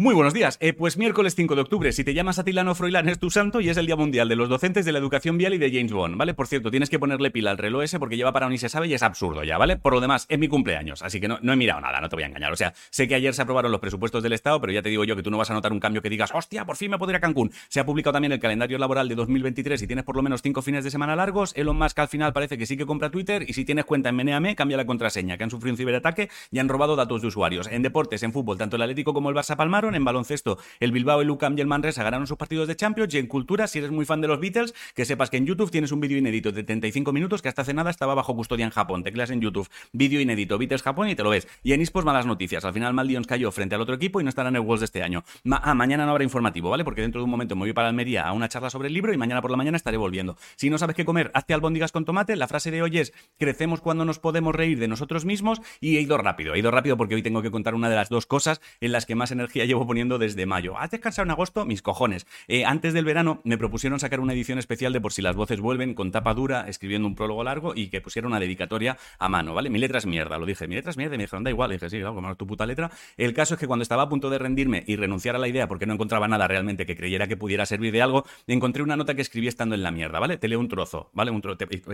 Muy buenos días. Eh, pues miércoles 5 de octubre, si te llamas Atilano Froilán es tu santo y es el Día Mundial de los Docentes de la Educación Vial y de James Bond, ¿vale? Por cierto, tienes que ponerle pila al reloj ese porque lleva para un y se sabe y es absurdo ya, ¿vale? Por lo demás, es mi cumpleaños, así que no, he mirado nada, no te voy a engañar. O sea, sé que ayer se aprobaron los presupuestos del Estado, pero ya te digo yo que tú no vas a notar un cambio que digas, hostia, por fin me podré ir a Cancún. Se ha publicado también el calendario laboral de 2023 y tienes por lo menos cinco fines de semana largos. Elon Musk al final parece que sí que compra Twitter y si tienes cuenta en Meneame, cambia la contraseña, que han sufrido un ciberataque y han robado datos de usuarios. En deportes, en fútbol, tanto el Atlético como el Barça en baloncesto el Bilbao, el UCAM y el Manresa ganaron sus partidos de Champions y en cultura, si eres muy fan de los Beatles, que sepas que en YouTube tienes un vídeo inédito de 35 minutos que hasta hace nada estaba bajo custodia en Japón. Teclas en YouTube, vídeo inédito, Beatles Japón y te lo ves. Y en Ispos malas noticias. Al final Maldions cayó frente al otro equipo y no estará en el Worlds de este año. ah, mañana no habrá informativo, ¿vale? Porque dentro de un momento me voy para Almería a una charla sobre el libro y mañana por la mañana estaré volviendo. Si no sabes qué comer, hazte albóndigas con tomate. La frase de hoy es, crecemos cuando nos podemos reír de nosotros mismos y he ido rápido. He ido rápido porque hoy tengo que contar una de las dos cosas en las que más energía llevo poniendo desde mayo. ¿Has descansado en agosto? Mis cojones. Eh, antes del verano me propusieron sacar una edición especial de Por si las voces vuelven, con tapa dura, escribiendo un prólogo largo y que pusiera una dedicatoria a mano, ¿vale? Mi letra es mierda, lo dije. Mi letra es mierda y me dijeron, da igual. Dije, sí, claro, como tu puta letra. El caso es que cuando estaba a punto de rendirme y renunciar a la idea porque no encontraba nada realmente que creyera que pudiera servir de algo, encontré una nota que escribí estando en la mierda, ¿vale? Te leo un trozo, ¿vale? Un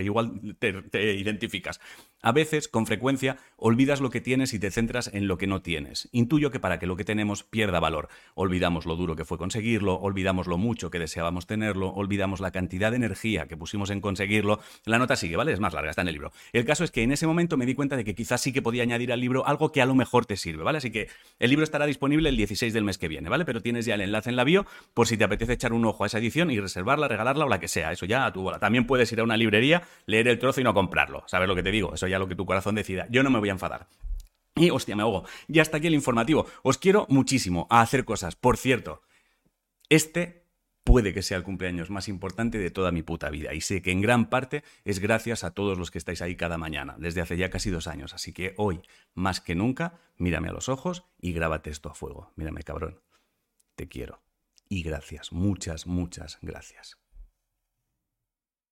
igual te, te identificas. A veces, con frecuencia, olvidas lo que tienes y te centras en lo que no tienes. Intuyo que para que lo que tenemos pierda valor. Olvidamos lo duro que fue conseguirlo, olvidamos lo mucho que deseábamos tenerlo, olvidamos la cantidad de energía que pusimos en conseguirlo. La nota sigue, ¿vale? Es más larga, está en el libro. El caso es que en ese momento me di cuenta de que quizás sí que podía añadir al libro algo que a lo mejor te sirve, ¿vale? Así que el libro estará disponible el 16 del mes que viene, ¿vale? Pero tienes ya el enlace en la bio por si te apetece echar un ojo a esa edición y reservarla, regalarla o la que sea. Eso ya a tu bola. También puedes ir a una librería, leer el trozo y no comprarlo. ¿Sabes lo que te digo? Eso ya lo que tu corazón decida. Yo no me voy a enfadar. Y hostia, me ahogo. Y hasta aquí el informativo. Os quiero muchísimo a hacer cosas. Por cierto, este puede que sea el cumpleaños más importante de toda mi puta vida. Y sé que en gran parte es gracias a todos los que estáis ahí cada mañana, desde hace ya casi dos años. Así que hoy, más que nunca, mírame a los ojos y grábate esto a fuego. Mírame, cabrón. Te quiero. Y gracias, muchas, muchas gracias.